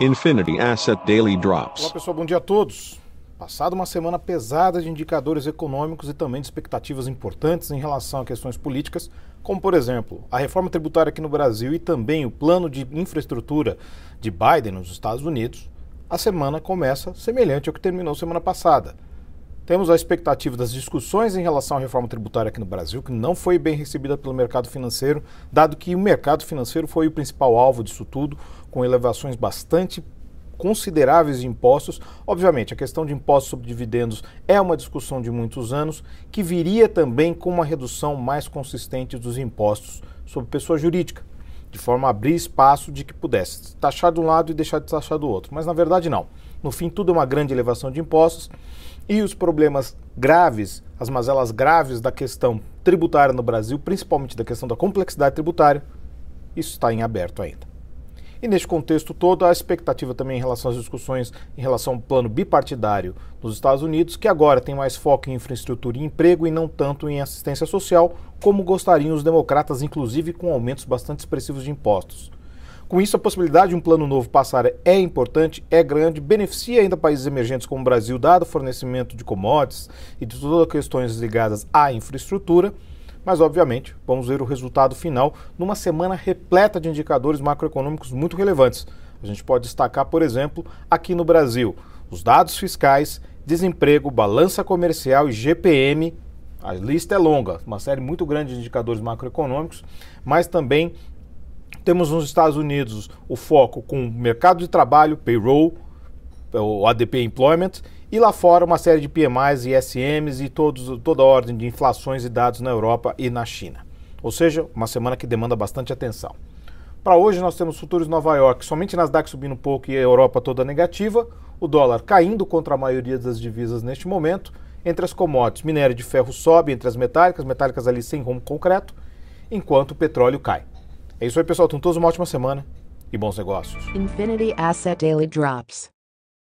Infinity Asset Daily Drops. Olá pessoal, bom dia a todos. Passada uma semana pesada de indicadores econômicos e também de expectativas importantes em relação a questões políticas, como por exemplo a reforma tributária aqui no Brasil e também o plano de infraestrutura de Biden nos Estados Unidos, a semana começa semelhante ao que terminou semana passada. Temos a expectativa das discussões em relação à reforma tributária aqui no Brasil, que não foi bem recebida pelo mercado financeiro, dado que o mercado financeiro foi o principal alvo disso tudo, com elevações bastante consideráveis de impostos. Obviamente, a questão de impostos sobre dividendos é uma discussão de muitos anos, que viria também com uma redução mais consistente dos impostos sobre pessoa jurídica, de forma a abrir espaço de que pudesse taxar de um lado e deixar de taxar do outro. Mas na verdade, não. No fim, tudo é uma grande elevação de impostos e os problemas graves, as mazelas graves da questão tributária no Brasil, principalmente da questão da complexidade tributária, isso está em aberto ainda. E neste contexto todo, a expectativa também em relação às discussões em relação ao plano bipartidário nos Estados Unidos, que agora tem mais foco em infraestrutura e emprego e não tanto em assistência social, como gostariam os democratas, inclusive com aumentos bastante expressivos de impostos. Com isso, a possibilidade de um plano novo passar é importante, é grande, beneficia ainda países emergentes como o Brasil, dado o fornecimento de commodities e de todas as questões ligadas à infraestrutura. Mas, obviamente, vamos ver o resultado final numa semana repleta de indicadores macroeconômicos muito relevantes. A gente pode destacar, por exemplo, aqui no Brasil, os dados fiscais, desemprego, balança comercial e GPM. A lista é longa, uma série muito grande de indicadores macroeconômicos, mas também temos nos Estados Unidos o foco com mercado de trabalho, payroll, o ADP Employment, e lá fora uma série de PMIs e SMs e todos, toda a ordem de inflações e dados na Europa e na China. Ou seja, uma semana que demanda bastante atenção. Para hoje nós temos futuros Nova York, somente Nasdaq subindo um pouco e a Europa toda negativa, o dólar caindo contra a maioria das divisas neste momento, entre as commodities, minério de ferro sobe entre as metálicas, metálicas ali sem rumo concreto, enquanto o petróleo cai. É isso aí, pessoal. Tenham todos uma ótima semana e bons negócios. Infinity Asset Daily Drops.